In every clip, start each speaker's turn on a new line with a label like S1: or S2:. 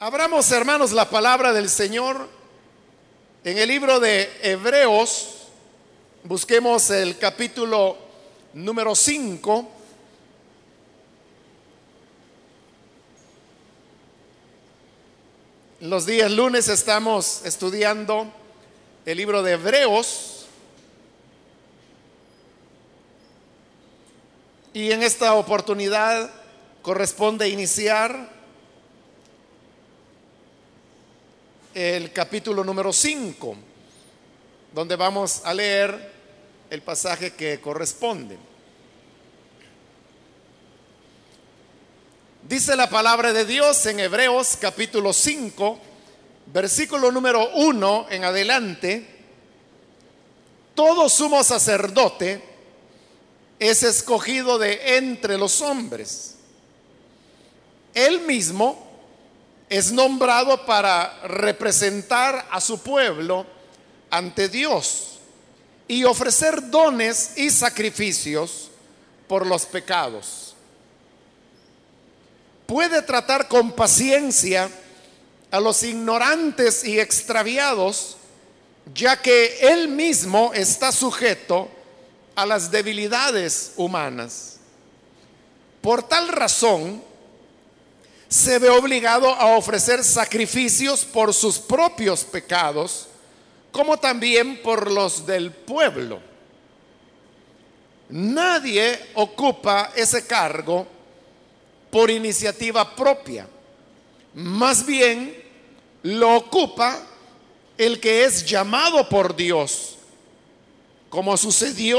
S1: Abramos, hermanos, la palabra del Señor en el libro de Hebreos. Busquemos el capítulo número 5. Los días lunes estamos estudiando el libro de Hebreos. Y en esta oportunidad corresponde iniciar el capítulo número 5, donde vamos a leer el pasaje que corresponde. Dice la palabra de Dios en Hebreos capítulo 5, versículo número 1 en adelante, todo sumo sacerdote es escogido de entre los hombres. Él mismo es nombrado para representar a su pueblo ante Dios y ofrecer dones y sacrificios por los pecados. Puede tratar con paciencia a los ignorantes y extraviados, ya que él mismo está sujeto a las debilidades humanas. Por tal razón, se ve obligado a ofrecer sacrificios por sus propios pecados, como también por los del pueblo. Nadie ocupa ese cargo por iniciativa propia. Más bien lo ocupa el que es llamado por Dios, como sucedió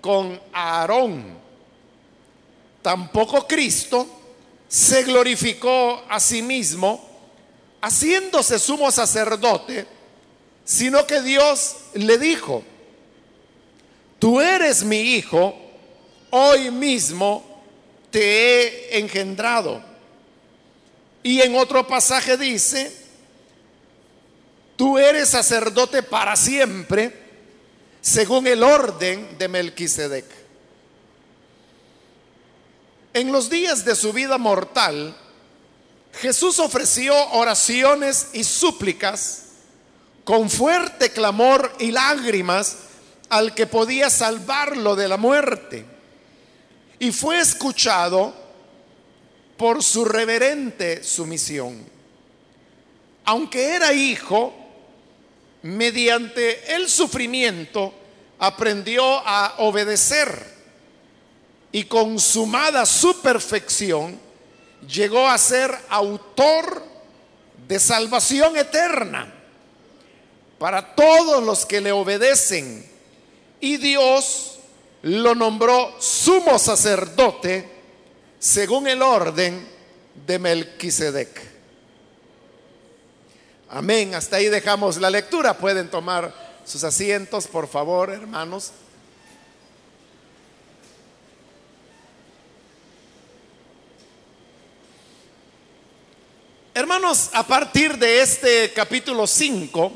S1: con Aarón. Tampoco Cristo se glorificó a sí mismo, haciéndose sumo sacerdote, sino que Dios le dijo, tú eres mi hijo, hoy mismo te he engendrado. Y en otro pasaje dice, tú eres sacerdote para siempre, según el orden de Melquisedec. En los días de su vida mortal, Jesús ofreció oraciones y súplicas con fuerte clamor y lágrimas al que podía salvarlo de la muerte. Y fue escuchado por su reverente sumisión. Aunque era hijo, mediante el sufrimiento aprendió a obedecer y consumada su perfección, llegó a ser autor de salvación eterna para todos los que le obedecen. Y Dios lo nombró sumo sacerdote según el orden de Melquisedec. Amén. Hasta ahí dejamos la lectura. Pueden tomar sus asientos, por favor, hermanos. Hermanos, a partir de este capítulo 5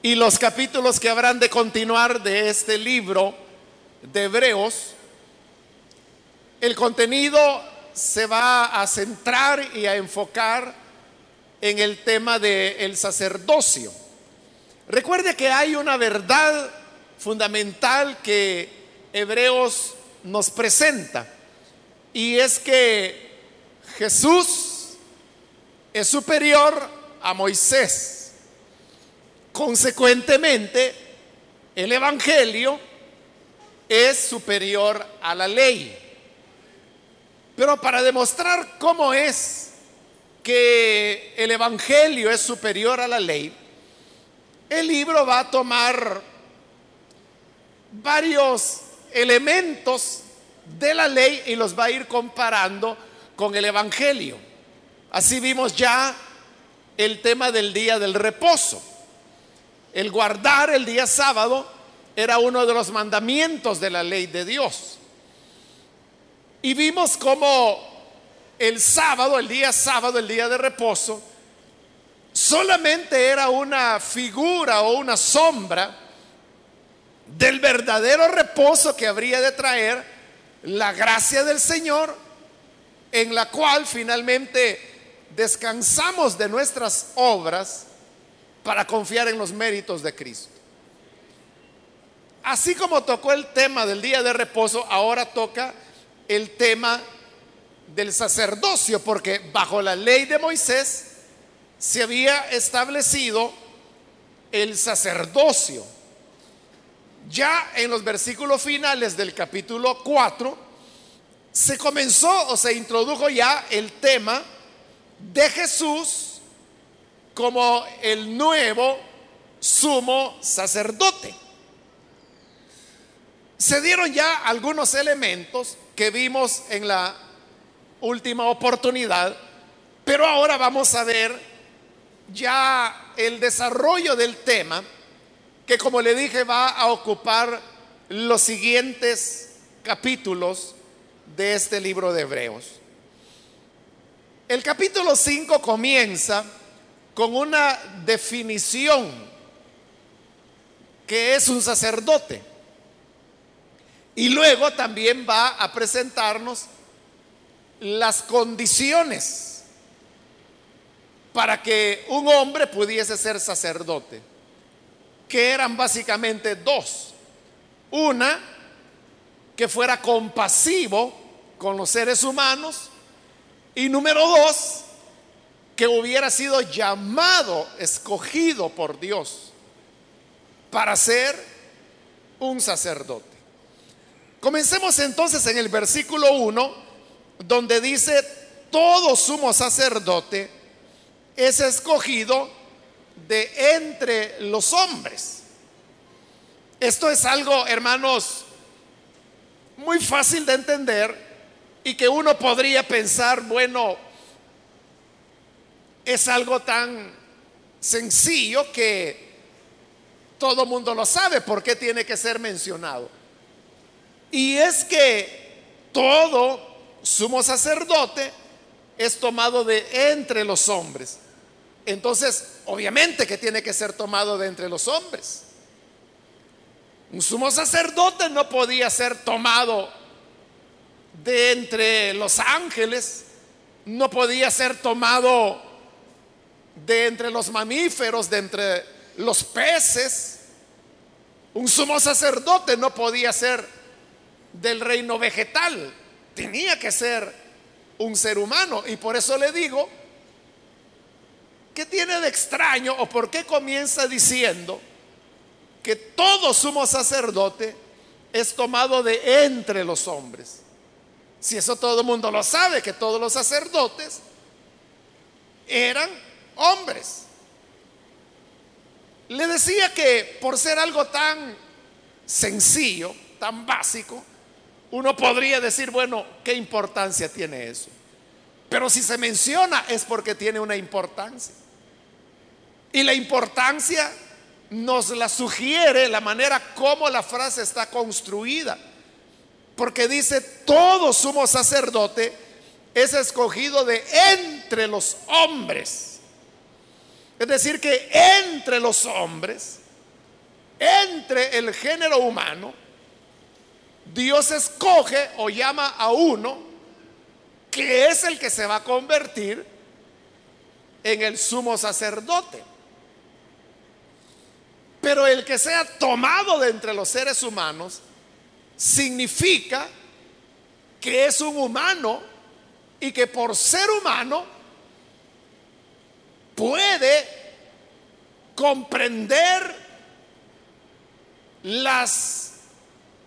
S1: y los capítulos que habrán de continuar de este libro de Hebreos, el contenido se va a centrar y a enfocar en el tema del sacerdocio. Recuerde que hay una verdad fundamental que Hebreos nos presenta y es que Jesús es superior a Moisés. Consecuentemente, el Evangelio es superior a la ley. Pero para demostrar cómo es que el Evangelio es superior a la ley, el libro va a tomar varios elementos de la ley y los va a ir comparando con el Evangelio. Así vimos ya el tema del día del reposo. El guardar el día sábado era uno de los mandamientos de la ley de Dios. Y vimos cómo el sábado, el día sábado, el día de reposo, solamente era una figura o una sombra del verdadero reposo que habría de traer la gracia del Señor, en la cual finalmente descansamos de nuestras obras para confiar en los méritos de Cristo. Así como tocó el tema del día de reposo, ahora toca el tema del sacerdocio, porque bajo la ley de Moisés se había establecido el sacerdocio. Ya en los versículos finales del capítulo 4 se comenzó o se introdujo ya el tema de Jesús como el nuevo sumo sacerdote. Se dieron ya algunos elementos que vimos en la última oportunidad, pero ahora vamos a ver ya el desarrollo del tema que como le dije va a ocupar los siguientes capítulos de este libro de Hebreos. El capítulo 5 comienza con una definición que es un sacerdote. Y luego también va a presentarnos las condiciones para que un hombre pudiese ser sacerdote, que eran básicamente dos. Una, que fuera compasivo con los seres humanos. Y número dos, que hubiera sido llamado, escogido por Dios para ser un sacerdote. Comencemos entonces en el versículo 1, donde dice, todo sumo sacerdote es escogido de entre los hombres. Esto es algo, hermanos, muy fácil de entender y que uno podría pensar, bueno, es algo tan sencillo que todo mundo lo sabe, ¿por qué tiene que ser mencionado? Y es que todo sumo sacerdote es tomado de entre los hombres. Entonces, obviamente que tiene que ser tomado de entre los hombres. Un sumo sacerdote no podía ser tomado de entre los ángeles, no podía ser tomado de entre los mamíferos, de entre los peces. Un sumo sacerdote no podía ser del reino vegetal, tenía que ser un ser humano. Y por eso le digo, ¿qué tiene de extraño o por qué comienza diciendo que todo sumo sacerdote es tomado de entre los hombres? Si eso todo el mundo lo sabe, que todos los sacerdotes eran hombres. Le decía que por ser algo tan sencillo, tan básico, uno podría decir, bueno, ¿qué importancia tiene eso? Pero si se menciona es porque tiene una importancia. Y la importancia nos la sugiere la manera como la frase está construida. Porque dice, todo sumo sacerdote es escogido de entre los hombres. Es decir, que entre los hombres, entre el género humano, Dios escoge o llama a uno que es el que se va a convertir en el sumo sacerdote. Pero el que sea tomado de entre los seres humanos significa que es un humano y que por ser humano puede comprender las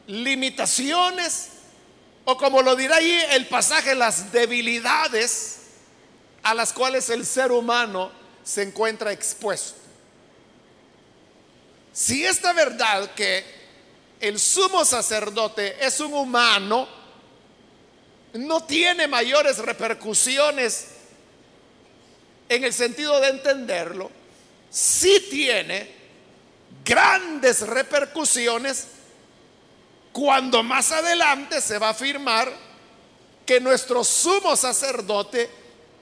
S1: limitaciones o como lo dirá ahí el pasaje, las debilidades a las cuales el ser humano se encuentra expuesto. Si esta verdad que el sumo sacerdote es un humano, no tiene mayores repercusiones en el sentido de entenderlo, sí tiene grandes repercusiones cuando más adelante se va a afirmar que nuestro sumo sacerdote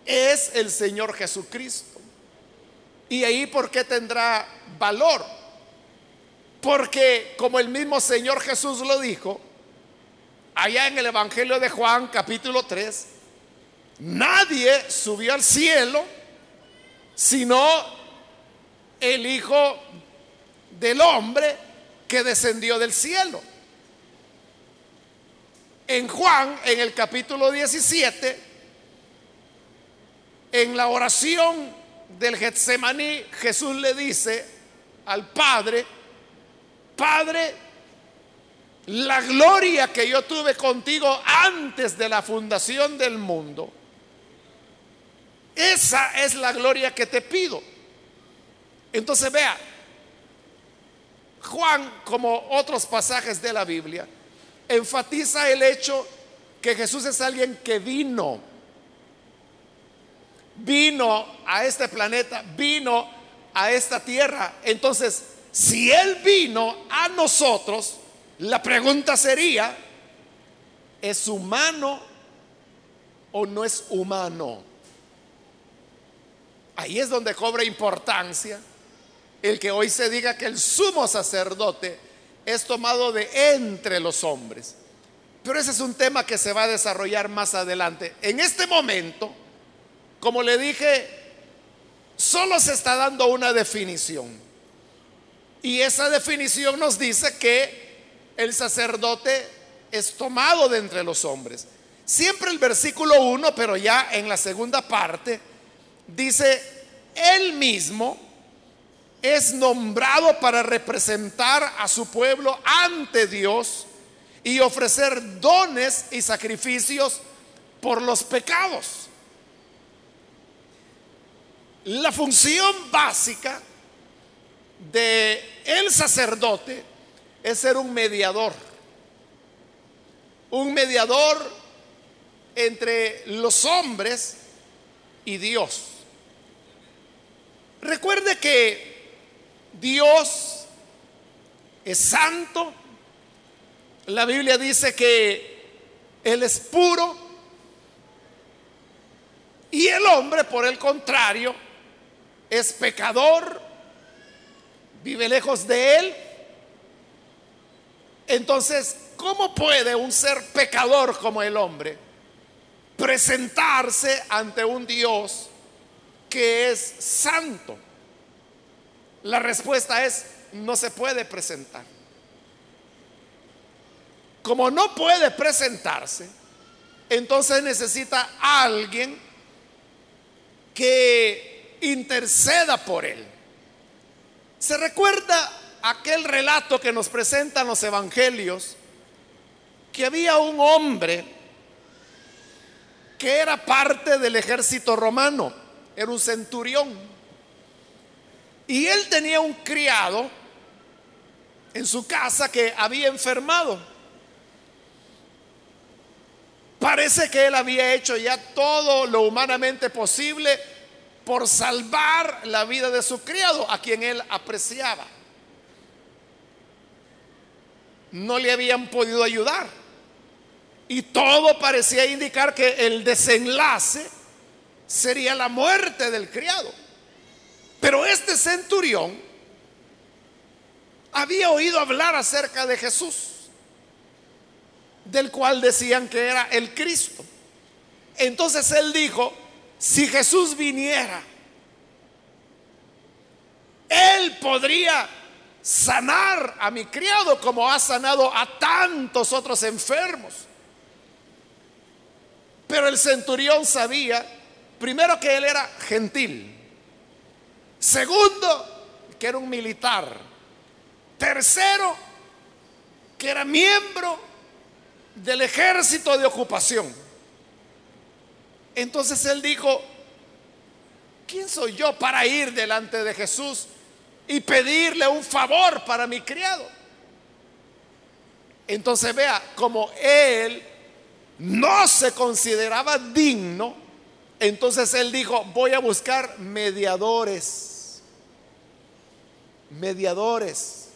S1: es el Señor Jesucristo. Y ahí por qué tendrá valor porque como el mismo Señor Jesús lo dijo, allá en el Evangelio de Juan capítulo 3, nadie subió al cielo sino el Hijo del Hombre que descendió del cielo. En Juan, en el capítulo 17, en la oración del Getsemaní, Jesús le dice al Padre, Padre, la gloria que yo tuve contigo antes de la fundación del mundo, esa es la gloria que te pido. Entonces vea, Juan, como otros pasajes de la Biblia, enfatiza el hecho que Jesús es alguien que vino, vino a este planeta, vino a esta tierra. Entonces, si Él vino a nosotros, la pregunta sería, ¿es humano o no es humano? Ahí es donde cobra importancia el que hoy se diga que el sumo sacerdote es tomado de entre los hombres. Pero ese es un tema que se va a desarrollar más adelante. En este momento, como le dije, solo se está dando una definición. Y esa definición nos dice que el sacerdote es tomado de entre los hombres. Siempre el versículo 1, pero ya en la segunda parte, dice, él mismo es nombrado para representar a su pueblo ante Dios y ofrecer dones y sacrificios por los pecados. La función básica de el sacerdote es ser un mediador. Un mediador entre los hombres y Dios. Recuerde que Dios es santo. La Biblia dice que Él es puro. Y el hombre, por el contrario, es pecador, vive lejos de Él. Entonces, ¿cómo puede un ser pecador como el hombre presentarse ante un Dios que es santo? La respuesta es, no se puede presentar. Como no puede presentarse, entonces necesita alguien que interceda por él. ¿Se recuerda aquel relato que nos presentan los evangelios? Que había un hombre que era parte del ejército romano, era un centurión. Y él tenía un criado en su casa que había enfermado. Parece que él había hecho ya todo lo humanamente posible por salvar la vida de su criado, a quien él apreciaba. No le habían podido ayudar. Y todo parecía indicar que el desenlace sería la muerte del criado. Pero este centurión había oído hablar acerca de Jesús, del cual decían que era el Cristo. Entonces él dijo, si Jesús viniera, él podría sanar a mi criado como ha sanado a tantos otros enfermos. Pero el centurión sabía, primero que él era gentil, Segundo, que era un militar. Tercero, que era miembro del ejército de ocupación. Entonces él dijo, ¿quién soy yo para ir delante de Jesús y pedirle un favor para mi criado? Entonces vea, como él no se consideraba digno, entonces él dijo, voy a buscar mediadores. Mediadores.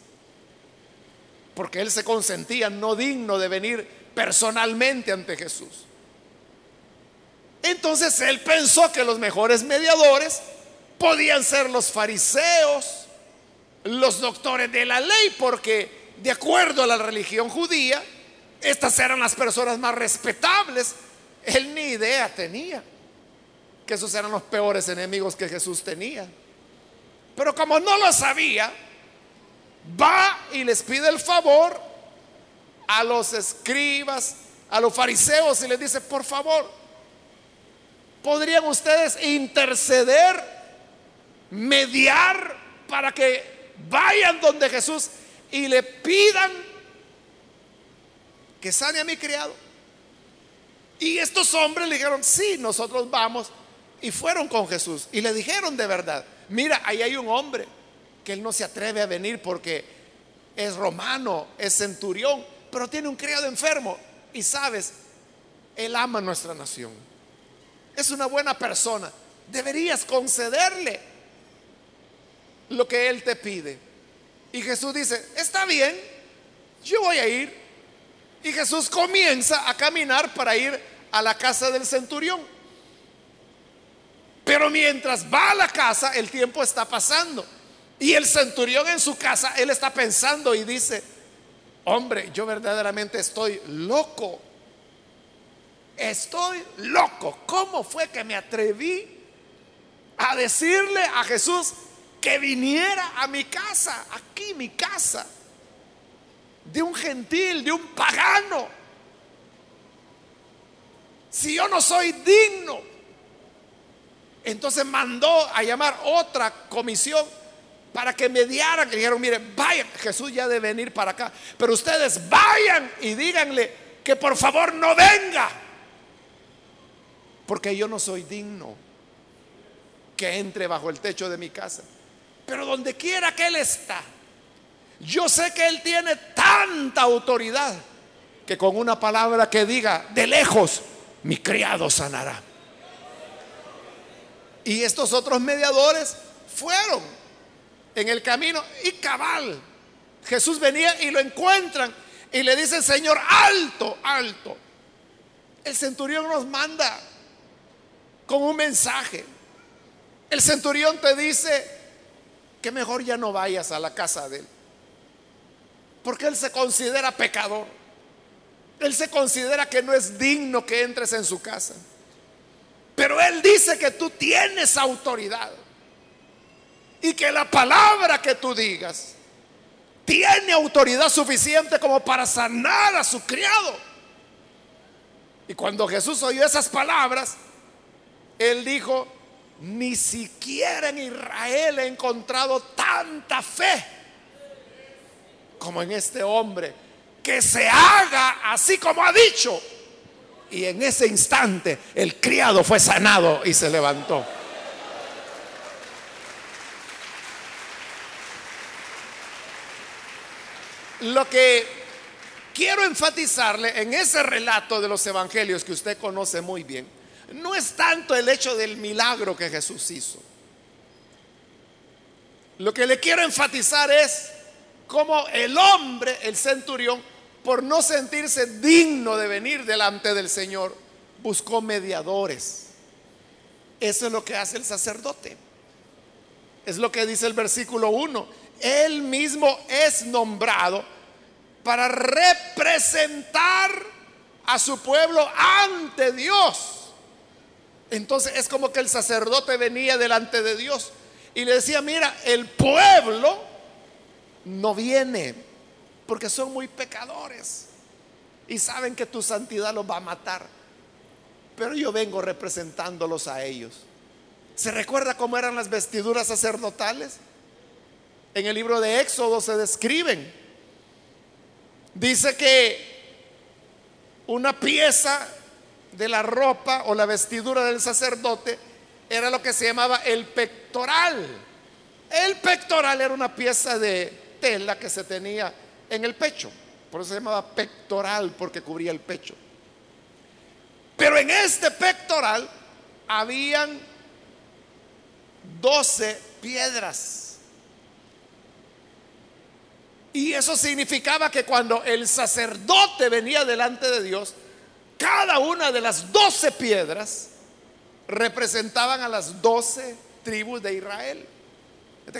S1: Porque él se consentía no digno de venir personalmente ante Jesús. Entonces él pensó que los mejores mediadores podían ser los fariseos, los doctores de la ley, porque de acuerdo a la religión judía, estas eran las personas más respetables. Él ni idea tenía que esos eran los peores enemigos que Jesús tenía. Pero como no lo sabía, va y les pide el favor a los escribas, a los fariseos y les dice, por favor, ¿podrían ustedes interceder, mediar para que vayan donde Jesús y le pidan que sane a mi criado? Y estos hombres le dijeron, sí, nosotros vamos. Y fueron con Jesús y le dijeron de verdad, mira, ahí hay un hombre que él no se atreve a venir porque es romano, es centurión, pero tiene un criado enfermo. Y sabes, él ama nuestra nación. Es una buena persona. Deberías concederle lo que él te pide. Y Jesús dice, está bien, yo voy a ir. Y Jesús comienza a caminar para ir a la casa del centurión. Pero mientras va a la casa, el tiempo está pasando. Y el centurión en su casa, él está pensando y dice, hombre, yo verdaderamente estoy loco. Estoy loco. ¿Cómo fue que me atreví a decirle a Jesús que viniera a mi casa, aquí mi casa, de un gentil, de un pagano? Si yo no soy digno entonces mandó a llamar otra comisión para que mediaran. Que dijeron, miren, vayan, Jesús ya debe venir para acá. Pero ustedes vayan y díganle que por favor no venga. Porque yo no soy digno que entre bajo el techo de mi casa. Pero donde quiera que Él está, yo sé que Él tiene tanta autoridad que con una palabra que diga, de lejos, mi criado sanará. Y estos otros mediadores fueron en el camino y cabal. Jesús venía y lo encuentran y le dice, Señor, alto, alto. El centurión nos manda con un mensaje. El centurión te dice que mejor ya no vayas a la casa de él. Porque él se considera pecador. Él se considera que no es digno que entres en su casa. Pero Él dice que tú tienes autoridad y que la palabra que tú digas tiene autoridad suficiente como para sanar a su criado. Y cuando Jesús oyó esas palabras, Él dijo, ni siquiera en Israel he encontrado tanta fe como en este hombre, que se haga así como ha dicho. Y en ese instante el criado fue sanado y se levantó. Lo que quiero enfatizarle en ese relato de los evangelios que usted conoce muy bien, no es tanto el hecho del milagro que Jesús hizo. Lo que le quiero enfatizar es cómo el hombre, el centurión, por no sentirse digno de venir delante del Señor, buscó mediadores. Eso es lo que hace el sacerdote. Es lo que dice el versículo 1. Él mismo es nombrado para representar a su pueblo ante Dios. Entonces es como que el sacerdote venía delante de Dios y le decía, mira, el pueblo no viene porque son muy pecadores y saben que tu santidad los va a matar. Pero yo vengo representándolos a ellos. ¿Se recuerda cómo eran las vestiduras sacerdotales? En el libro de Éxodo se describen. Dice que una pieza de la ropa o la vestidura del sacerdote era lo que se llamaba el pectoral. El pectoral era una pieza de tela que se tenía en el pecho. Por eso se llamaba pectoral, porque cubría el pecho. Pero en este pectoral habían 12 piedras. Y eso significaba que cuando el sacerdote venía delante de Dios, cada una de las 12 piedras representaban a las 12 tribus de Israel.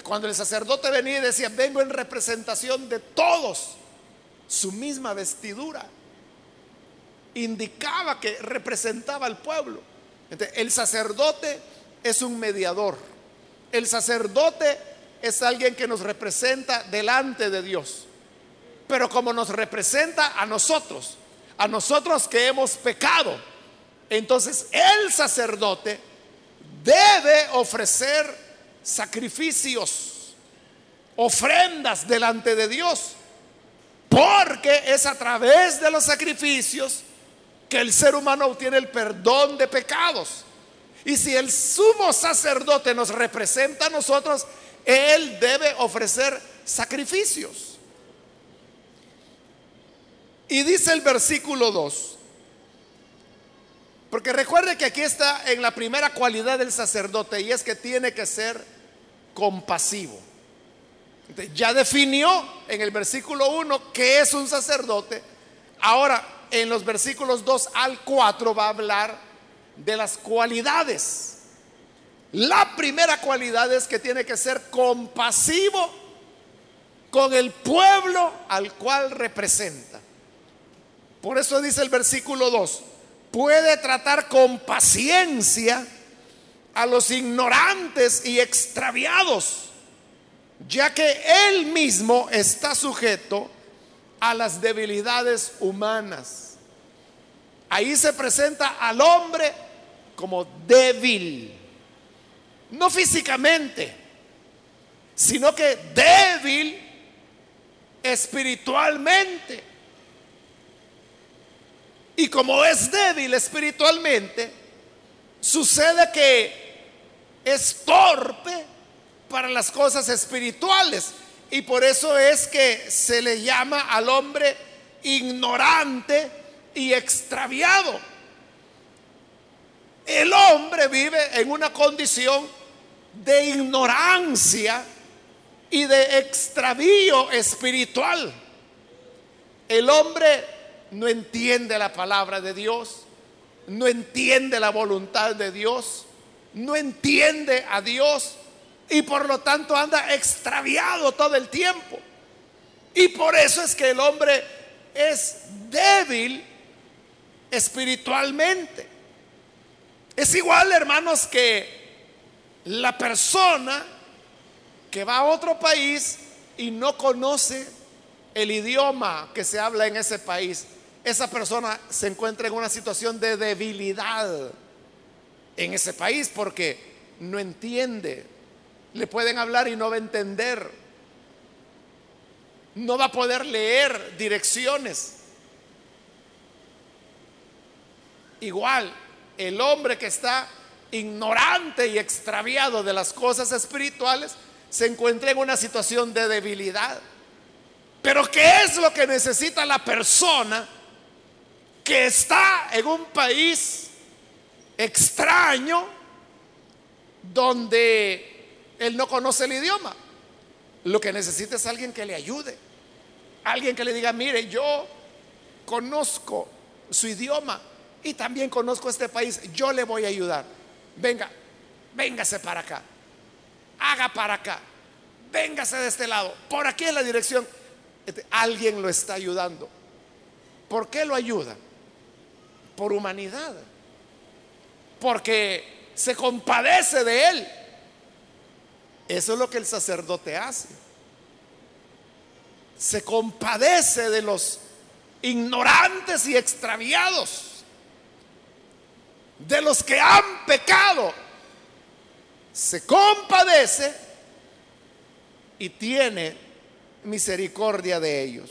S1: Cuando el sacerdote venía y decía, vengo en representación de todos, su misma vestidura indicaba que representaba al pueblo. el sacerdote es un mediador. El sacerdote es alguien que nos representa delante de Dios. Pero como nos representa a nosotros, a nosotros que hemos pecado, entonces el sacerdote debe ofrecer sacrificios, ofrendas delante de Dios. Porque es a través de los sacrificios que el ser humano obtiene el perdón de pecados. Y si el sumo sacerdote nos representa a nosotros, él debe ofrecer sacrificios. Y dice el versículo 2, porque recuerde que aquí está en la primera cualidad del sacerdote y es que tiene que ser compasivo. Ya definió en el versículo 1 qué es un sacerdote. Ahora, en los versículos 2 al 4 va a hablar de las cualidades. La primera cualidad es que tiene que ser compasivo con el pueblo al cual representa. Por eso dice el versículo 2, puede tratar con paciencia a los ignorantes y extraviados, ya que él mismo está sujeto a las debilidades humanas. Ahí se presenta al hombre como débil, no físicamente, sino que débil espiritualmente. Y como es débil espiritualmente, sucede que es torpe para las cosas espirituales. Y por eso es que se le llama al hombre ignorante y extraviado. El hombre vive en una condición de ignorancia y de extravío espiritual. El hombre no entiende la palabra de Dios, no entiende la voluntad de Dios, no entiende a Dios y por lo tanto anda extraviado todo el tiempo. Y por eso es que el hombre es débil espiritualmente. Es igual, hermanos, que la persona que va a otro país y no conoce el idioma que se habla en ese país. Esa persona se encuentra en una situación de debilidad en ese país porque no entiende le pueden hablar y no va a entender. No va a poder leer direcciones. Igual, el hombre que está ignorante y extraviado de las cosas espirituales se encuentra en una situación de debilidad. Pero ¿qué es lo que necesita la persona que está en un país extraño donde él no conoce el idioma. Lo que necesita es alguien que le ayude. Alguien que le diga, mire, yo conozco su idioma y también conozco este país, yo le voy a ayudar. Venga, véngase para acá. Haga para acá. Véngase de este lado. Por aquí en la dirección. Este, alguien lo está ayudando. ¿Por qué lo ayuda? Por humanidad. Porque se compadece de él eso es lo que el sacerdote hace. Se compadece de los ignorantes y extraviados, de los que han pecado. Se compadece y tiene misericordia de ellos.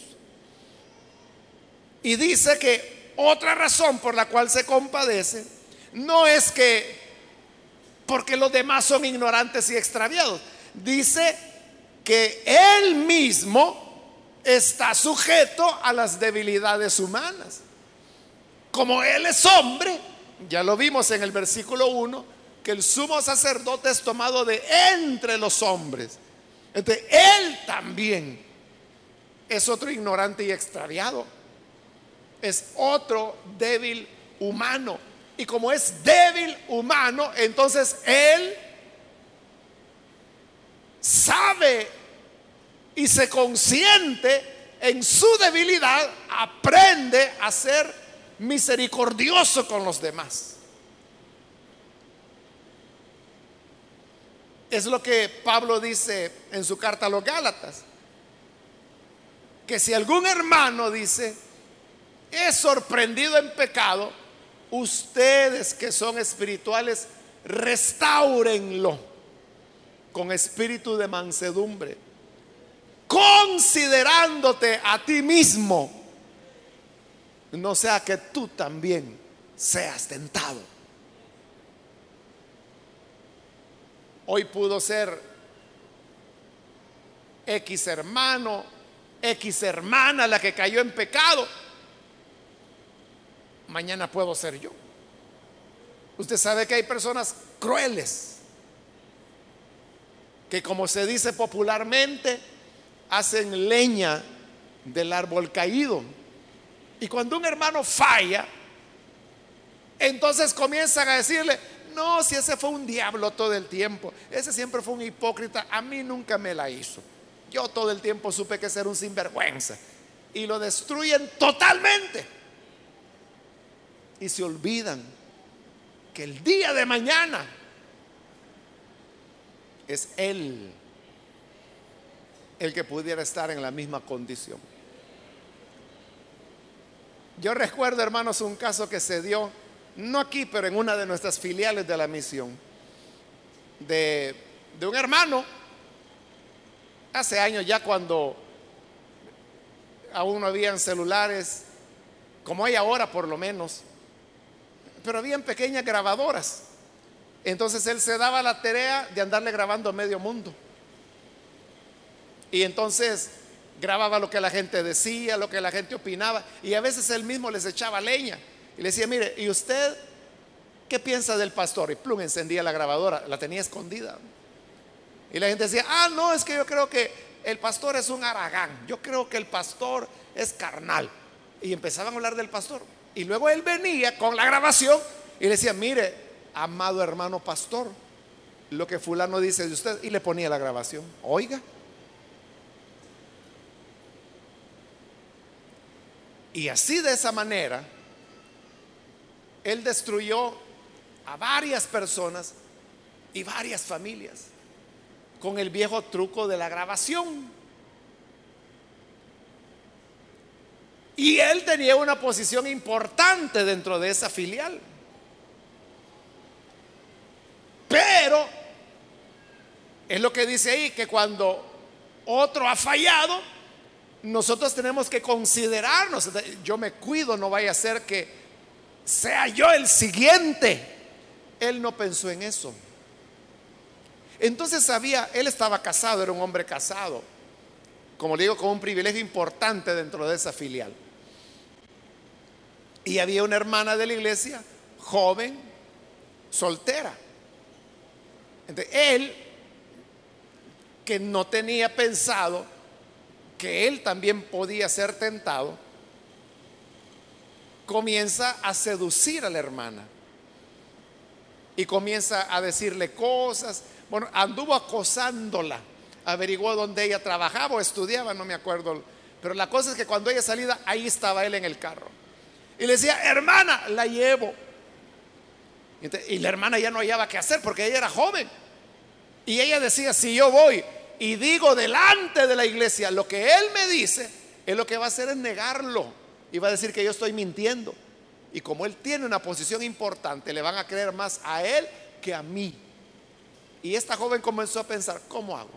S1: Y dice que otra razón por la cual se compadece no es que porque los demás son ignorantes y extraviados. Dice que él mismo está sujeto a las debilidades humanas. Como él es hombre, ya lo vimos en el versículo 1, que el sumo sacerdote es tomado de entre los hombres. Entonces, él también es otro ignorante y extraviado. Es otro débil humano. Y como es débil humano, entonces él sabe y se consiente en su debilidad, aprende a ser misericordioso con los demás. Es lo que Pablo dice en su carta a los Gálatas. Que si algún hermano dice, es sorprendido en pecado, ustedes que son espirituales, restáurenlo con espíritu de mansedumbre, considerándote a ti mismo, no sea que tú también seas tentado. Hoy pudo ser X hermano, X hermana la que cayó en pecado. Mañana puedo ser yo. Usted sabe que hay personas crueles que como se dice popularmente, hacen leña del árbol caído. Y cuando un hermano falla, entonces comienzan a decirle, no, si ese fue un diablo todo el tiempo, ese siempre fue un hipócrita, a mí nunca me la hizo. Yo todo el tiempo supe que ser un sinvergüenza. Y lo destruyen totalmente. Y se olvidan que el día de mañana es Él el que pudiera estar en la misma condición. Yo recuerdo, hermanos, un caso que se dio no aquí, pero en una de nuestras filiales de la misión, de, un hermano, hace años ya cuando aún no habían celulares, como hay ahora por lo menos, pero habían pequeñas grabadoras. Entonces él se daba la tarea de andarle grabando a medio mundo. Y entonces grababa lo que la gente decía, lo que la gente opinaba, y a veces él mismo les echaba leña. Y le decía, mire, ¿y usted qué piensa del pastor? Y plum, encendía la grabadora, la tenía escondida. Y la gente decía, ah, no, es que yo creo que el pastor es un aragán, yo creo que el pastor es carnal. Y empezaban a hablar del pastor. Y luego él venía con la grabación y le decía, mire, amado hermano pastor, lo que fulano dice de usted. Y le ponía la grabación. Oiga. Y así de esa manera, él destruyó a varias personas y varias familias con el viejo truco de la grabación. Y él tenía una posición importante dentro de esa filial. Pero es lo que dice ahí, que cuando otro ha fallado, nosotros tenemos que considerarnos. Yo me cuido, no vaya a ser que sea yo el siguiente. Él no pensó en eso. Entonces sabía, él estaba casado, era un hombre casado, como le digo, con un privilegio importante dentro de esa filial. Y había una hermana de la iglesia, joven, soltera. Entonces, él, que no tenía pensado que él también podía ser tentado, comienza a seducir a la hermana y comienza a decirle cosas. Bueno, anduvo acosándola, averiguó dónde ella trabajaba o estudiaba, no me acuerdo. Pero la cosa es que cuando ella salida, ahí estaba él en el carro. Y le decía, hermana, la llevo. Y la hermana ya no hallaba qué hacer porque ella era joven. Y ella decía, si yo voy y digo delante de la iglesia lo que él me dice, él lo que va a hacer es negarlo y va a decir que yo estoy mintiendo. Y como él tiene una posición importante, le van a creer más a él que a mí. Y esta joven comenzó a pensar, ¿cómo hago?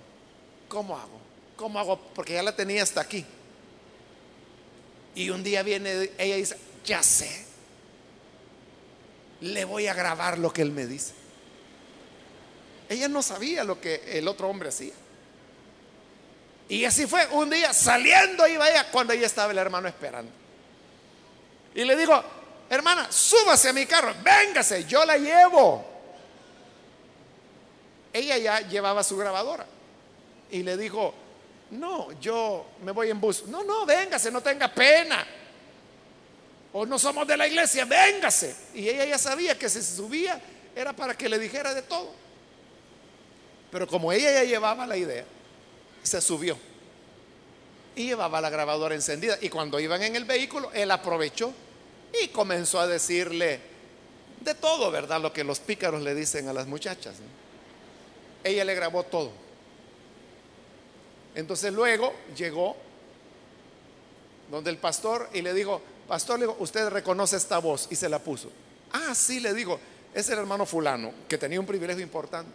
S1: ¿Cómo hago? ¿Cómo hago? Porque ya la tenía hasta aquí. Y un día viene ella y dice, ya sé, le voy a grabar lo que él me dice. Ella no sabía lo que el otro hombre hacía. Y así fue, un día saliendo iba ella cuando ella estaba el hermano esperando. Y le digo, hermana, súbase a mi carro, véngase, yo la llevo. Ella ya llevaba su grabadora. Y le dijo, no, yo me voy en bus. No, no, véngase, no tenga pena. O no somos de la iglesia, véngase. Y ella ya sabía que si se subía era para que le dijera de todo. Pero como ella ya llevaba la idea, se subió. Y llevaba la grabadora encendida. Y cuando iban en el vehículo, él aprovechó y comenzó a decirle de todo, ¿verdad? Lo que los pícaros le dicen a las muchachas. ella le grabó todo. Entonces luego llegó donde el pastor y le dijo, pastor, le digo, usted reconoce esta voz y se la puso. Ah, sí, le digo, es el hermano fulano que tenía un privilegio importante.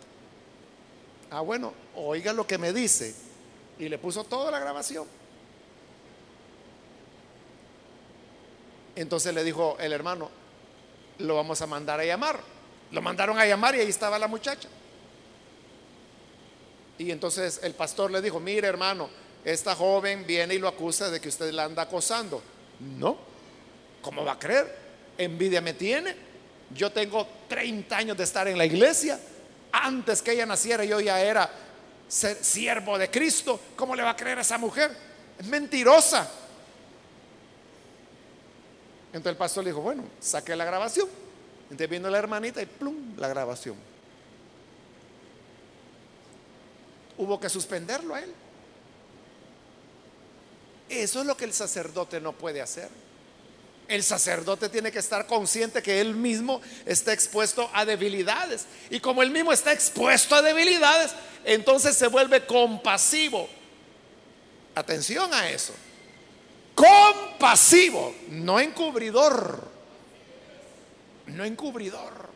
S1: Ah, bueno, oiga lo que me dice. Y le puso toda la grabación. Entonces le dijo el hermano, lo vamos a mandar a llamar. Lo mandaron a llamar y ahí estaba la muchacha. Y entonces el pastor le dijo, mire hermano, esta joven viene y lo acusa de que usted la anda acosando. No, ¿cómo va a creer? Envidia me tiene. Yo tengo 30 años de estar en la iglesia. Antes que ella naciera yo ya era siervo de Cristo. ¿Cómo le va a creer a esa mujer? Es mentirosa. Entonces el pastor le dijo, bueno, saque la grabación. Entonces vino la hermanita y plum, la grabación. Hubo que suspenderlo a él. Eso es lo que el sacerdote no puede hacer. El sacerdote tiene que estar consciente que él mismo está expuesto a debilidades. Y como él mismo está expuesto a debilidades, entonces se vuelve compasivo. Atención a eso. Compasivo, no encubridor. No encubridor.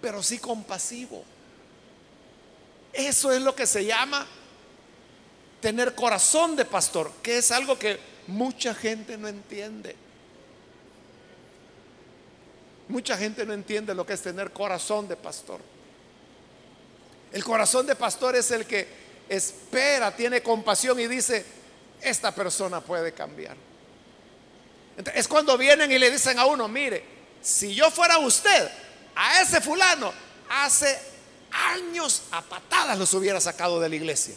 S1: Pero sí compasivo. Eso es lo que se llama tener corazón de pastor, que es algo que mucha gente no entiende. Mucha gente no entiende lo que es tener corazón de pastor. El corazón de pastor es el que espera, tiene compasión y dice, esta persona puede cambiar. es cuando vienen y le dicen a uno, mire, si yo fuera usted, a ese fulano, hace años a patadas los hubiera sacado de la iglesia.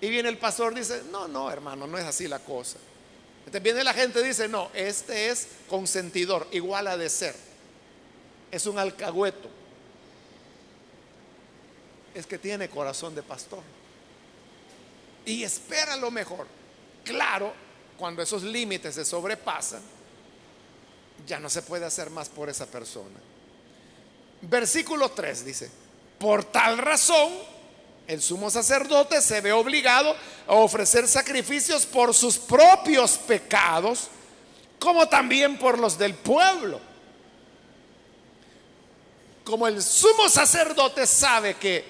S1: Y viene el pastor dice, no, no, hermano, no es así la cosa. Entonces viene la gente y dice, no, este es consentidor, igual a de ser. Es un alcahueto. Es que tiene corazón de pastor. Y espera lo mejor. Claro, cuando esos límites se sobrepasan, ya no se puede hacer más por esa persona. Versículo 3 dice, por tal razón, el sumo sacerdote se ve obligado a ofrecer sacrificios por sus propios pecados, como también por los del pueblo. Como el sumo sacerdote sabe que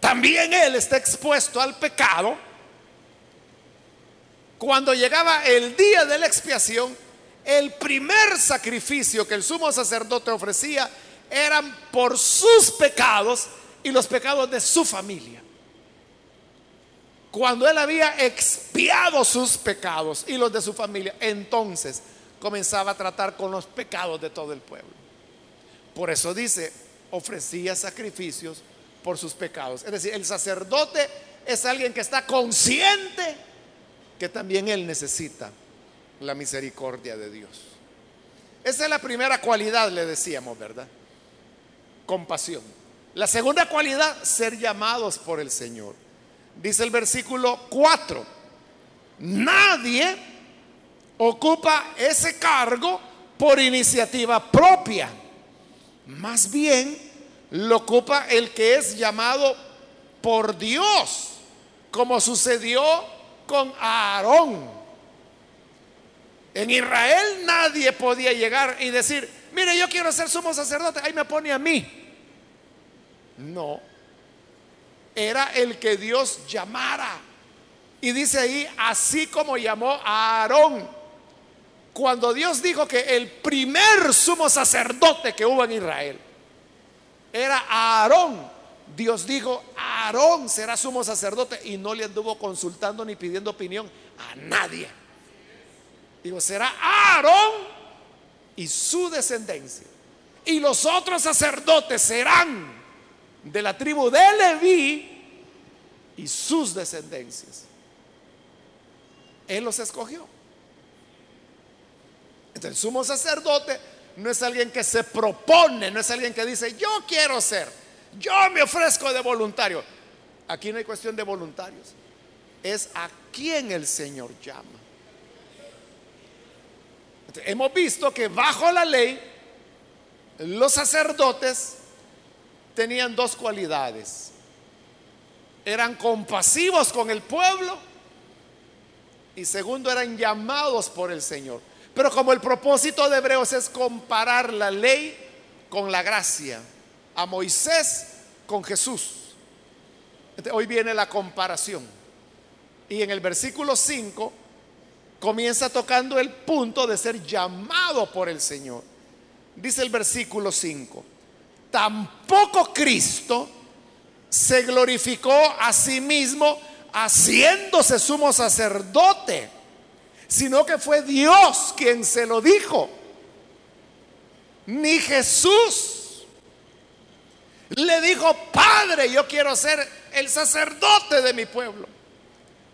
S1: también él está expuesto al pecado, cuando llegaba el día de la expiación, el primer sacrificio que el sumo sacerdote ofrecía eran por sus pecados y los pecados de su familia cuando él había expiado sus pecados y los de su familia, entonces comenzaba a tratar con los pecados de todo el pueblo. Por eso dice, ofrecía sacrificios por sus pecados. Es decir, el sacerdote es alguien que está consciente que también él necesita la misericordia de Dios. Esa es la primera cualidad, le decíamos, ¿verdad? Compasión. La segunda cualidad, ser llamados por el Señor. Dice el versículo 4, nadie ocupa ese cargo por iniciativa propia. Más bien lo ocupa el que es llamado por Dios, como sucedió con Aarón. En Israel nadie podía llegar y decir, mire, yo quiero ser sumo sacerdote, ahí me pone a mí. No, era el que Dios llamara. Y dice ahí, así como llamó a Aarón. Cuando Dios dijo que el primer sumo sacerdote que hubo en Israel era Aarón, Dios dijo, Aarón será sumo sacerdote y no le anduvo consultando ni pidiendo opinión a nadie. Digo, será Aarón y su descendencia. Y los otros sacerdotes serán de la tribu de Leví y sus descendencias. Él los escogió. Entonces, el sumo sacerdote no es alguien que se propone, no es alguien que dice, yo quiero ser, yo me ofrezco de voluntario. Aquí no hay cuestión de voluntarios, es a quien el Señor llama. hemos visto que bajo la ley, los sacerdotes tenían dos cualidades. Eran compasivos con el pueblo y segundo eran llamados por el Señor. Pero como el propósito de Hebreos es comparar la ley con la gracia, a Moisés con Jesús. Hoy viene la comparación. Y en el versículo 5 comienza tocando el punto de ser llamado por el Señor. Dice el versículo 5, tampoco Cristo se glorificó a sí mismo haciéndose sumo sacerdote, sino que fue Dios quien se lo dijo. Ni Jesús le dijo, Padre, yo quiero ser el sacerdote de mi pueblo.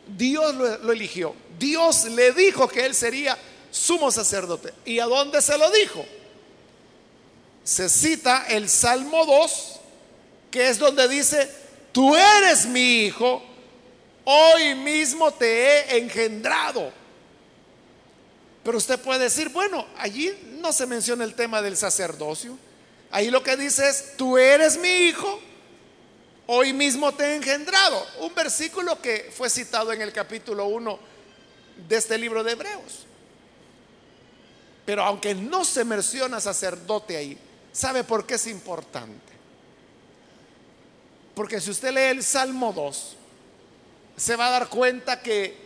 S1: Dios lo, eligió. Dios le dijo que él sería sumo sacerdote. ¿Y a dónde se lo dijo? Se cita el Salmo 2, que es donde dice, tú eres mi hijo, hoy mismo te he engendrado. Pero usted puede decir, bueno, allí no se menciona el tema del sacerdocio. Ahí lo que dice es, tú eres mi hijo, hoy mismo te he engendrado. Un versículo que fue citado en el capítulo 1 de este libro de Hebreos. Pero aunque no se menciona sacerdote ahí, ¿sabe por qué es importante? Porque si usted lee el Salmo 2, se va a dar cuenta que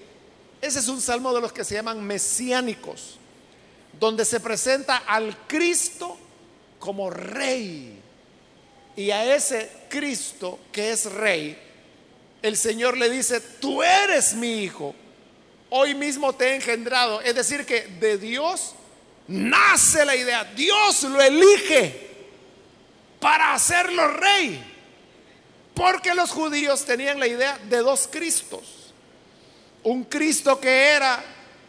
S1: ese es un salmo de los que se llaman mesiánicos, donde se presenta al Cristo como rey. Y a ese Cristo que es rey, el Señor le dice, tú eres mi hijo, hoy mismo te he engendrado. Es decir, que de Dios nace la idea, Dios lo elige para hacerlo rey. Porque los judíos tenían la idea de dos Cristos. Un Cristo que era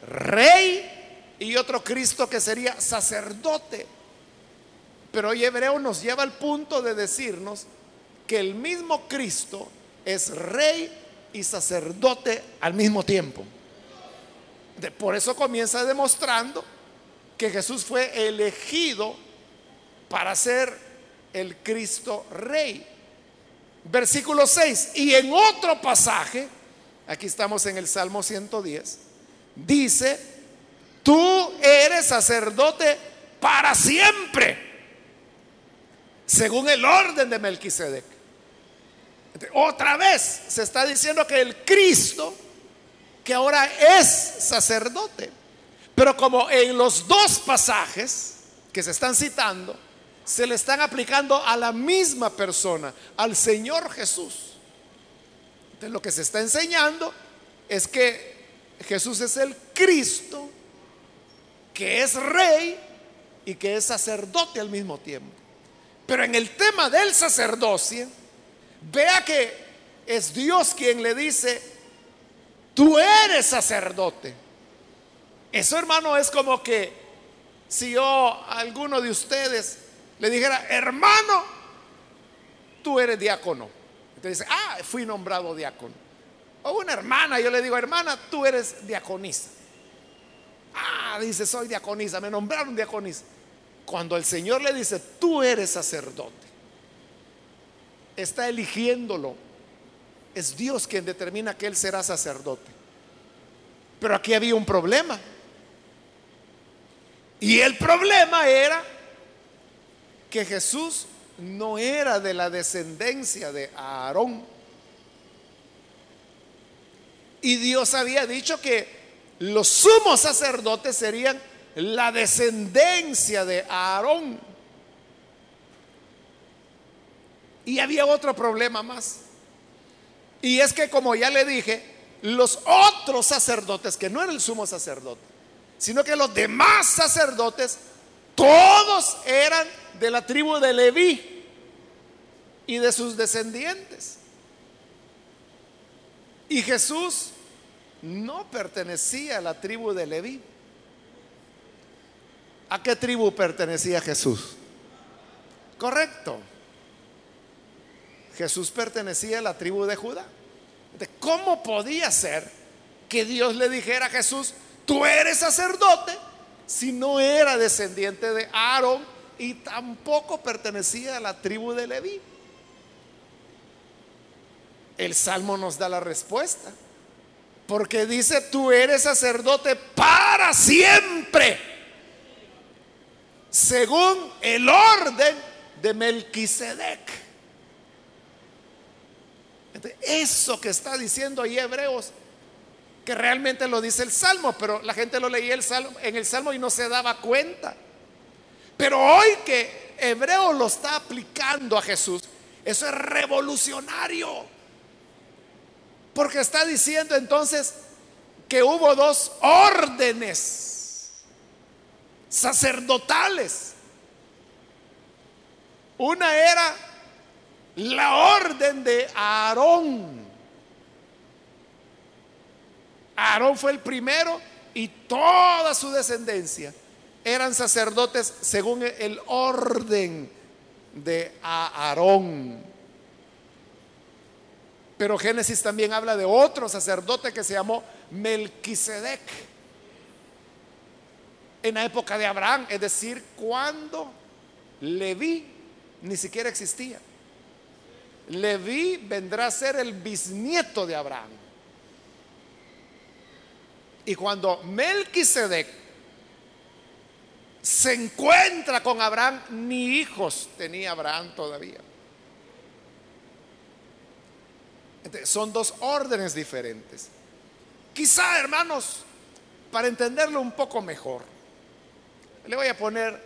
S1: rey y otro Cristo que sería sacerdote. Pero hoy Hebreo nos lleva al punto de decirnos que el mismo Cristo es rey y sacerdote al mismo tiempo. por eso comienza demostrando que Jesús fue elegido para ser el Cristo rey. Versículo 6. Y en otro pasaje, aquí estamos en el Salmo 110, dice, tú eres sacerdote para siempre según el orden de Melquisedec. Otra vez se está diciendo que el Cristo, que ahora es sacerdote, pero como en los dos pasajes que se están citando, se le están aplicando a la misma persona, al Señor Jesús. Entonces lo que se está enseñando es que Jesús es el Cristo, que es rey y que es sacerdote al mismo tiempo. Pero en el tema del sacerdocio, vea que es Dios quien le dice, tú eres sacerdote. Eso hermano es como que si yo alguno de ustedes le dijera, hermano, tú eres diácono. Entonces dice, ah, fui nombrado diácono. O una hermana, yo le digo, hermana, tú eres diaconisa. Ah, dice, soy diaconisa, me nombraron diaconisa. Cuando el Señor le dice, tú eres sacerdote, está eligiéndolo. Es Dios quien determina que Él será sacerdote. Pero aquí había un problema. Y el problema era que Jesús no era de la descendencia de Aarón. Y Dios había dicho que los sumos sacerdotes serían la descendencia de Aarón. Y había otro problema más. Y es que, como ya le dije, los otros sacerdotes, que no era el sumo sacerdote, sino que los demás sacerdotes, todos eran de la tribu de Leví y de sus descendientes. Y Jesús no pertenecía a la tribu de Leví. ¿A qué tribu pertenecía Jesús? Correcto. Jesús pertenecía a la tribu de Judá. ¿Cómo podía ser que Dios le dijera a Jesús, tú eres sacerdote, si no era descendiente de Aarón y tampoco pertenecía a la tribu de Leví? el Salmo nos da la respuesta. Porque dice, tú eres sacerdote para siempre. Según el orden de Melquisedec. Eso que está diciendo ahí Hebreos, que realmente lo dice el Salmo, pero la gente lo leía el salmo, en el Salmo y no se daba cuenta. Pero hoy que Hebreo lo está aplicando a Jesús, eso es revolucionario. Porque está diciendo entonces que hubo dos órdenes sacerdotales. Una era la orden de Aarón. Aarón fue el primero y toda su descendencia eran sacerdotes según el orden de Aarón. Pero Génesis también habla de otro sacerdote que se llamó Melquisedec. En la época de Abraham, es decir, cuando Leví ni siquiera existía. Leví vendrá a ser el bisnieto de Abraham. Y cuando Melquisedec se encuentra con Abraham, ni hijos tenía Abraham todavía. son dos órdenes diferentes. Quizá, hermanos, para entenderlo un poco mejor, le voy a poner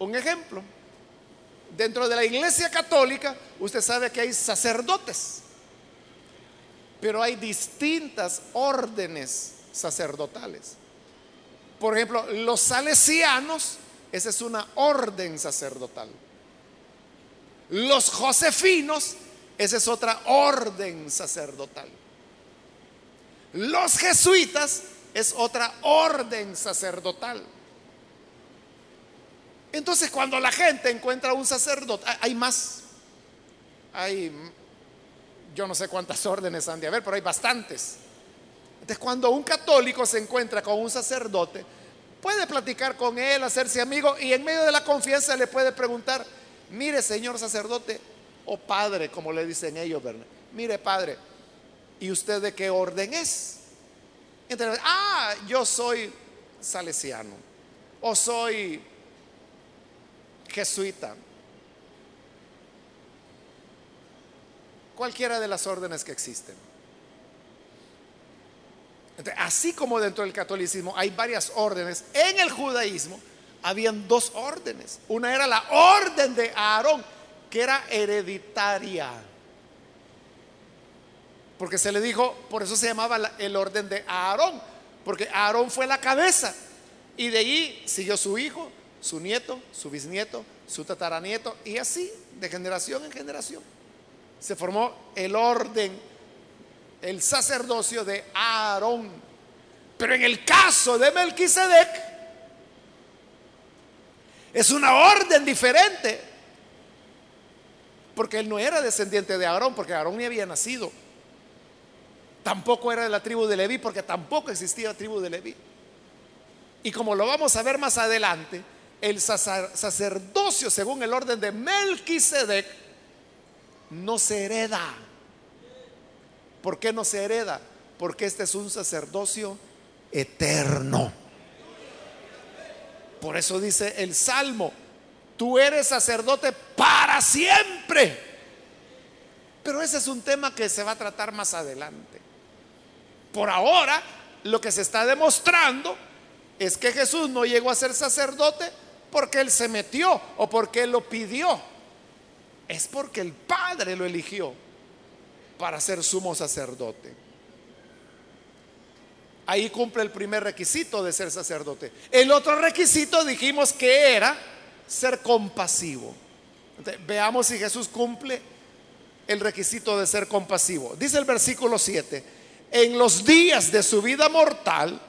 S1: un ejemplo. Dentro de la iglesia católica, usted sabe que hay sacerdotes, pero hay distintas órdenes sacerdotales. Por ejemplo, los salesianos, esa es una orden sacerdotal. Los josefinos, esa es otra orden sacerdotal. Los jesuitas es otra orden sacerdotal. Entonces cuando la gente encuentra un sacerdote, hay más. Hay, yo no sé cuántas órdenes han de haber, pero hay bastantes. Entonces cuando un católico se encuentra con un sacerdote, puede platicar con él, hacerse amigo y en medio de la confianza le puede preguntar, mire señor sacerdote, o padre, como le dicen ellos, ¿verdad? Mire, padre, ¿y usted de qué orden es? Entonces, ah, yo soy salesiano, o soy jesuita, cualquiera de las órdenes que existen. Así como dentro del catolicismo hay varias órdenes, en el judaísmo habían dos órdenes. Una era la orden de Aarón, que era hereditaria. Porque se le dijo, por eso se llamaba el orden de Aarón, porque Aarón fue la cabeza. Y de ahí siguió su hijo, su nieto, su bisnieto, su tataranieto, y así, de generación en generación. Se formó el orden, el sacerdocio de Aarón. Pero en el caso de Melquisedec, es una orden diferente porque él no era descendiente de Aarón, porque Aarón ni había nacido. Tampoco era de la tribu de Leví, porque tampoco existía la tribu de Leví. Y como lo vamos a ver más adelante, el sacerdocio, según el orden de Melquisedec, no se hereda. ¿Por qué no se hereda? Porque este es un sacerdocio eterno. Por eso dice el Salmo, Tú eres sacerdote para siempre. Pero ese es un tema que se va a tratar más adelante. Por ahora, lo que se está demostrando es que Jesús no llegó a ser sacerdote porque Él se metió o porque Él lo pidió. Es porque el Padre lo eligió para ser sumo sacerdote. Ahí cumple el primer requisito de ser sacerdote. El otro requisito dijimos que era ser compasivo. veamos si Jesús cumple el requisito de ser compasivo. Dice el versículo 7, en los días de su vida mortal,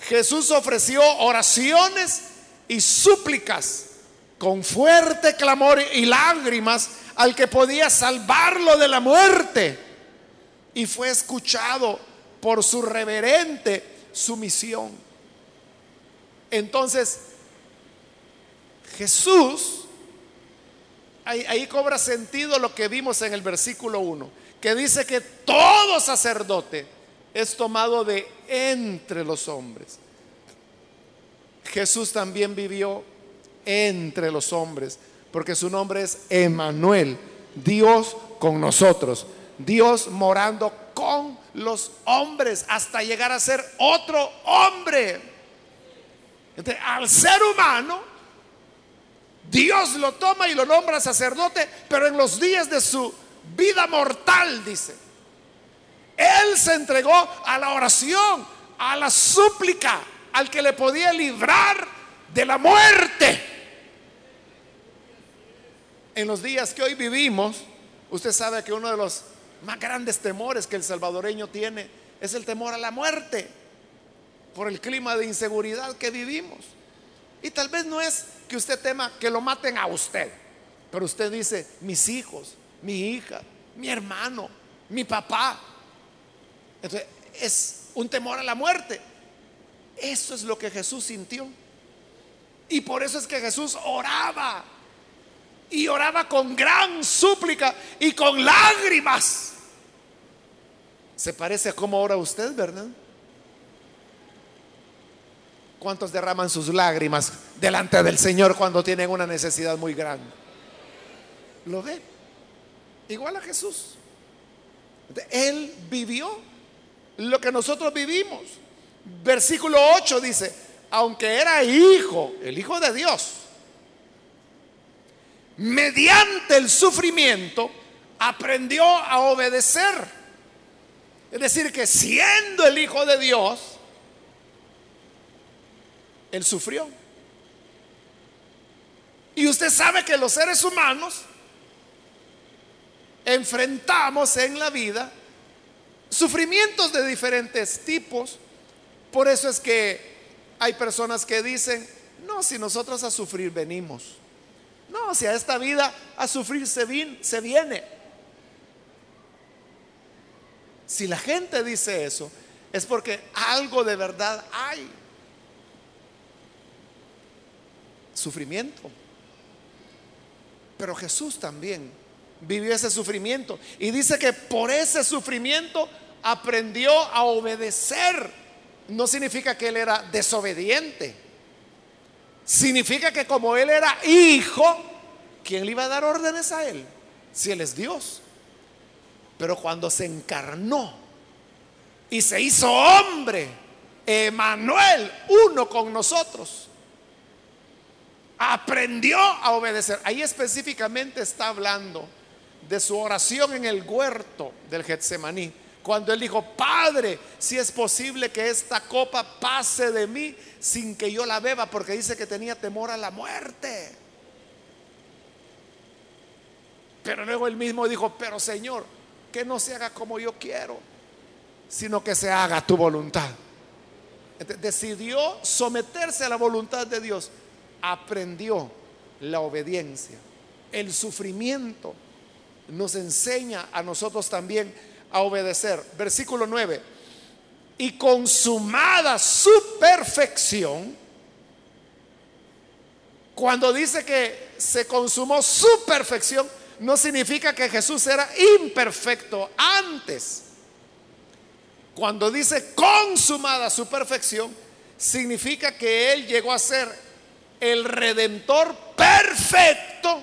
S1: Jesús ofreció oraciones y súplicas con fuerte clamor y lágrimas al que podía salvarlo de la muerte. Y fue escuchado por su reverente sumisión. Entonces, Jesús ahí, cobra sentido lo que vimos en el versículo 1, que dice que todo sacerdote es tomado de entre los hombres. Jesús también vivió entre los hombres, porque su nombre es Emanuel, Dios con nosotros, Dios morando con los hombres hasta llegar a ser otro hombre. al ser humano, Dios lo toma y lo nombra sacerdote, pero en los días de su vida mortal, dice. Él se entregó a la oración, a la súplica, al que le podía librar de la muerte. En los días que hoy vivimos, usted sabe que uno de los más grandes temores que el salvadoreño tiene es el temor a la muerte por el clima de inseguridad que vivimos. Y tal vez no es que usted tema que lo maten a usted. Pero usted dice, mis hijos, mi hija, mi hermano, mi papá. Entonces, es un temor a la muerte. Eso es lo que Jesús sintió. Y por eso es que Jesús oraba. Y oraba con gran súplica y con lágrimas. Se parece a cómo ora usted, ¿verdad? ¿Cuántos derraman sus lágrimas delante del Señor cuando tienen una necesidad muy grande? ¿Lo ve? Igual a Jesús. Él vivió lo que nosotros vivimos. Versículo 8 dice, aunque era hijo, el hijo de Dios, mediante el sufrimiento aprendió a obedecer. Es decir, que siendo el hijo de Dios, él sufrió. Y usted sabe que los seres humanos enfrentamos en la vida sufrimientos de diferentes tipos. Por eso es que hay personas que dicen, no, si nosotros a sufrir venimos. No, si a esta vida a sufrir se, se viene. Si la gente dice eso, es porque algo de verdad hay. sufrimiento. Pero Jesús también vivió ese sufrimiento. Y dice que por ese sufrimiento aprendió a obedecer. No significa que él era desobediente. Significa que como él era hijo, ¿quién le iba a dar órdenes a él? Si él es Dios. Pero cuando se encarnó y se hizo hombre, Emanuel, uno con nosotros, aprendió a obedecer. Ahí específicamente está hablando de su oración en el huerto del Getsemaní. Cuando él dijo, Padre, si es posible que esta copa pase de mí sin que yo la beba, porque dice que tenía temor a la muerte. Pero luego él mismo dijo, pero Señor, que no se haga como yo quiero, sino que se haga tu voluntad. decidió someterse a la voluntad de Dios aprendió la obediencia. El sufrimiento nos enseña a nosotros también a obedecer. Versículo 9. Y consumada su perfección, cuando dice que se consumó su perfección, no significa que Jesús era imperfecto antes. Cuando dice consumada su perfección, significa que Él llegó a ser el redentor perfecto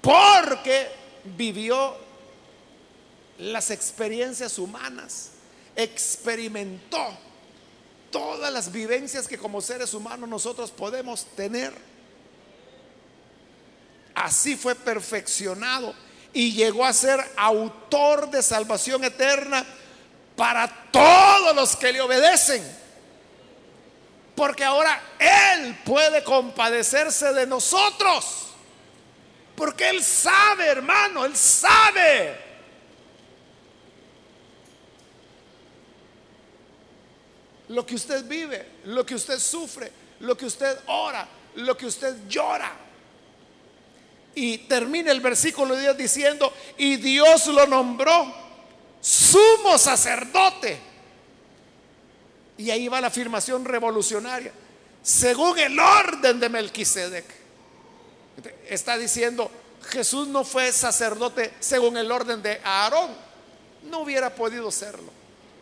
S1: porque vivió las experiencias humanas, experimentó todas las vivencias que como seres humanos nosotros podemos tener. Así fue perfeccionado y llegó a ser autor de salvación eterna para todos los que le obedecen. Porque ahora Él puede compadecerse de nosotros. Porque Él sabe, hermano, Él sabe. Lo que usted vive, lo que usted sufre, lo que usted ora, lo que usted llora. Y termina el versículo 10 diciendo, y Dios lo nombró sumo sacerdote y ahí va la afirmación revolucionaria. Según el orden de Melquisedec. está diciendo, Jesús no fue sacerdote según el orden de Aarón. No hubiera podido serlo,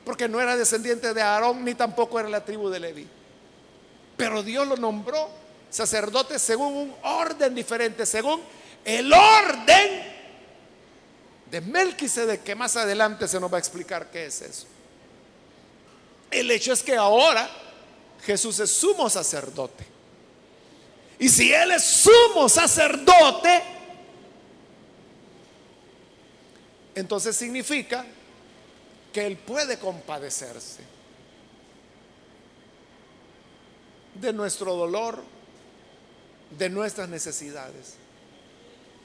S1: porque no era descendiente de Aarón ni tampoco era la tribu de Leví. Pero Dios lo nombró sacerdote según un orden diferente, según el orden de Melquisedec, que más adelante se nos va a explicar qué es eso. El hecho es que ahora Jesús es sumo sacerdote. Y si Él es sumo sacerdote, entonces significa que Él puede compadecerse de nuestro dolor, de nuestras necesidades.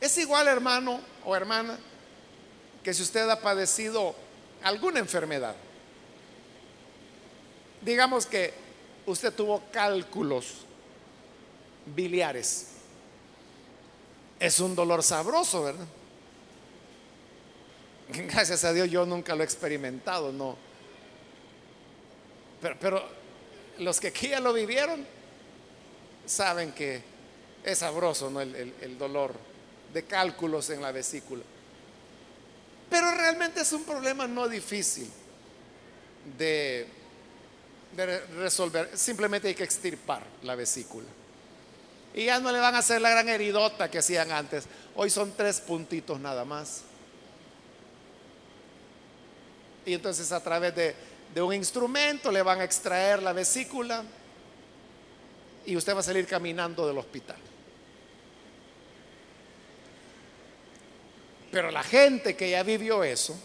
S1: Es igual, hermano o hermana, que si usted ha padecido alguna enfermedad. Digamos que usted tuvo cálculos biliares. Es un dolor sabroso, ¿verdad? Gracias a Dios yo nunca lo he experimentado, no. Pero, los que aquí ya lo vivieron saben que es sabroso, ¿no? El, el dolor de cálculos en la vesícula. Pero realmente es un problema no difícil de de resolver. Simplemente hay que extirpar la vesícula. Y ya no le van a hacer la gran heridota que hacían antes. Hoy son tres puntitos nada más. Y entonces a través de, un instrumento le van a extraer la vesícula y usted va a salir caminando del hospital. Pero la gente que ya vivió eso,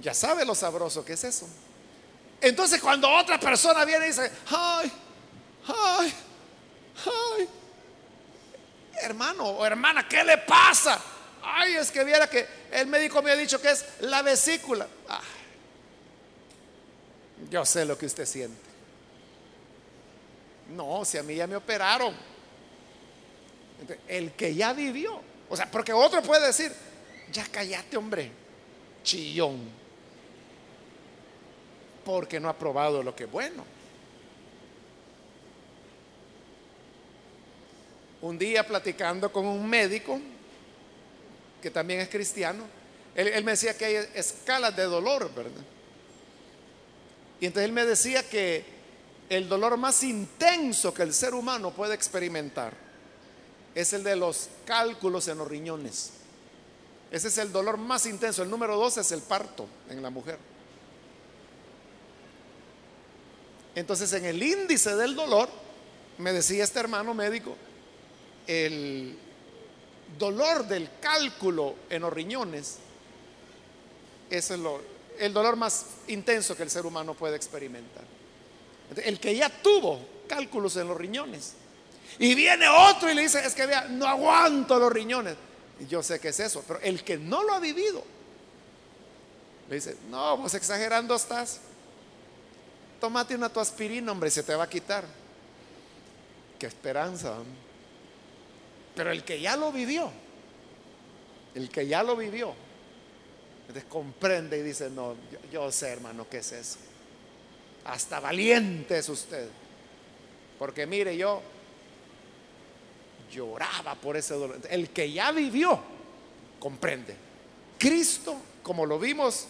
S1: ya sabe lo sabroso que es eso. Entonces cuando otra persona viene y dice, ay, ay, ay, hermano o hermana, ¿qué le pasa? Ay, es que viera que el médico me ha dicho que es la vesícula. Yo sé lo que usted siente. No, si a mí ya me operaron. El que ya vivió. O sea, porque otro puede decir, ya cállate, hombre, chillón porque no ha probado lo que es bueno. Un día platicando con un médico, que también es cristiano, él, me decía que hay escalas de dolor, ¿verdad? Y entonces él me decía que el dolor más intenso que el ser humano puede experimentar es el de los cálculos en los riñones. Ese es el dolor más intenso. El número dos es el parto en la mujer. Entonces, en el índice del dolor, me decía este hermano médico, el dolor del cálculo en los riñones es el, el dolor más intenso que el ser humano puede experimentar. El que ya tuvo cálculos en los riñones y viene otro y le dice, es que vea, no aguanto los riñones. Y yo sé que es eso, pero el que no lo ha vivido, le dice, no, pues exagerando estás. Tómate una tu aspirina, hombre, se te va a quitar. Qué esperanza. Pero el que ya lo vivió, el que ya lo vivió, comprende y dice, no, yo, sé hermano, ¿qué es eso? Hasta valiente es usted. Porque mire, yo lloraba por ese dolor. El que ya vivió, comprende. Cristo, como lo vimos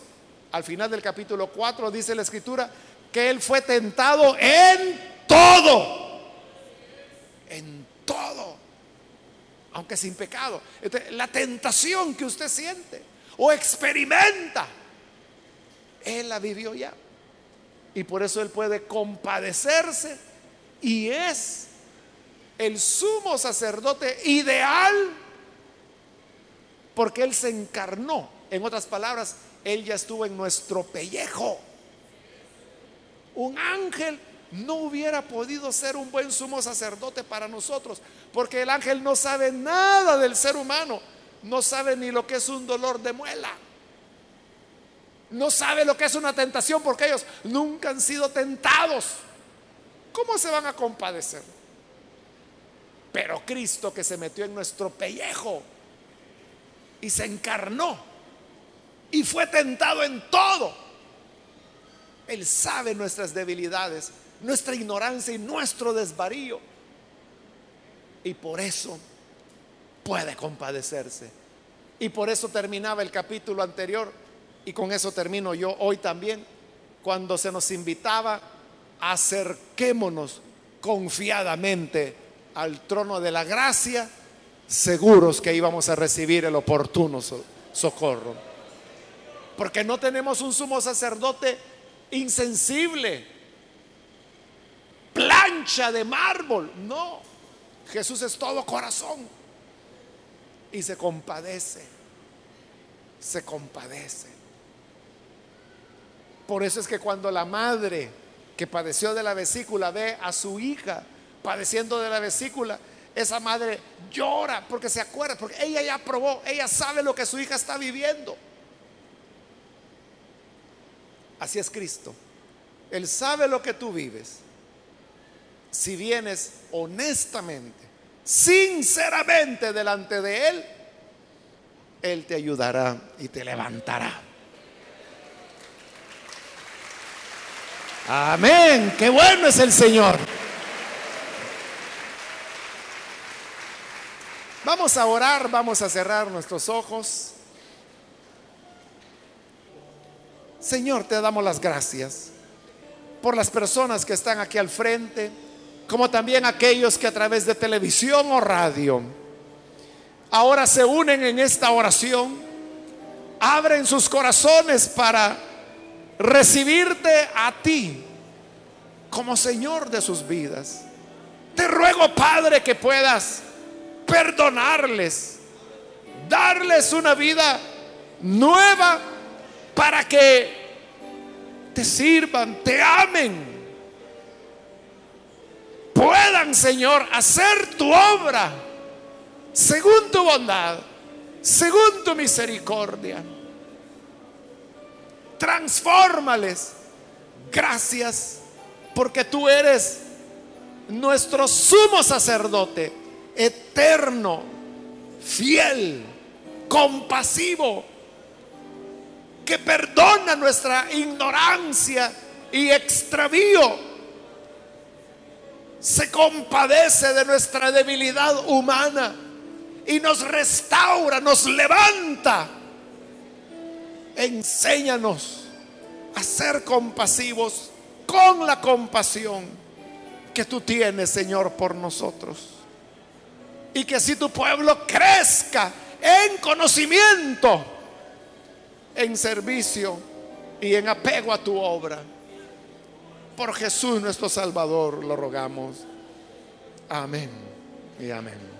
S1: al final del capítulo 4, dice la escritura, que Él fue tentado en todo. En todo. Aunque sin pecado. la tentación que usted siente o experimenta, Él la vivió ya. Y por eso Él puede compadecerse y es el sumo sacerdote ideal porque Él se encarnó. En otras palabras, Él ya estuvo en nuestro pellejo. Un ángel no hubiera podido ser un buen sumo sacerdote para nosotros, porque el ángel no sabe nada del ser humano, no sabe ni lo que es un dolor de muela, no sabe lo que es una tentación, porque ellos nunca han sido tentados. ¿Cómo se van a compadecer? Pero Cristo que se metió en nuestro pellejo y se encarnó y fue tentado en todo él sabe nuestras debilidades, nuestra ignorancia y nuestro desvarío. Y por eso puede compadecerse. Y por eso terminaba el capítulo anterior, y con eso termino yo hoy también, cuando se nos invitaba, acerquémonos confiadamente al trono de la gracia, seguros que íbamos a recibir el oportuno socorro. Porque no tenemos un sumo sacerdote insensible, plancha de mármol, no. Jesús es todo corazón y se compadece, se compadece. Por eso es que cuando la madre que padeció de la vesícula ve a su hija padeciendo de la vesícula, esa madre llora porque se acuerda, porque ella ya probó, ella sabe lo que su hija está viviendo. Así es Cristo. Él sabe lo que tú vives. Si vienes honestamente, sinceramente delante de Él, Él te ayudará y te levantará. Amén. Qué bueno es el Señor. Vamos a orar, vamos a cerrar nuestros ojos. Señor, te damos las gracias por las personas que están aquí al frente, como también aquellos que a través de televisión o radio ahora se unen en esta oración, abren sus corazones para recibirte a ti como Señor de sus vidas. Te ruego, Padre, que puedas perdonarles, darles una vida nueva para que te sirvan, te amen, puedan, Señor, hacer tu obra según tu bondad, según tu misericordia. Transfórmales. Gracias porque tú eres nuestro sumo sacerdote eterno, fiel, compasivo, que perdona nuestra ignorancia y extravío. Se compadece de nuestra debilidad humana y nos restaura, nos levanta. Enséñanos a ser compasivos con la compasión que tú tienes, Señor, por nosotros y que si tu pueblo crezca en conocimiento, en servicio y en apego a tu obra. Por Jesús nuestro Salvador lo rogamos. Amén y amén.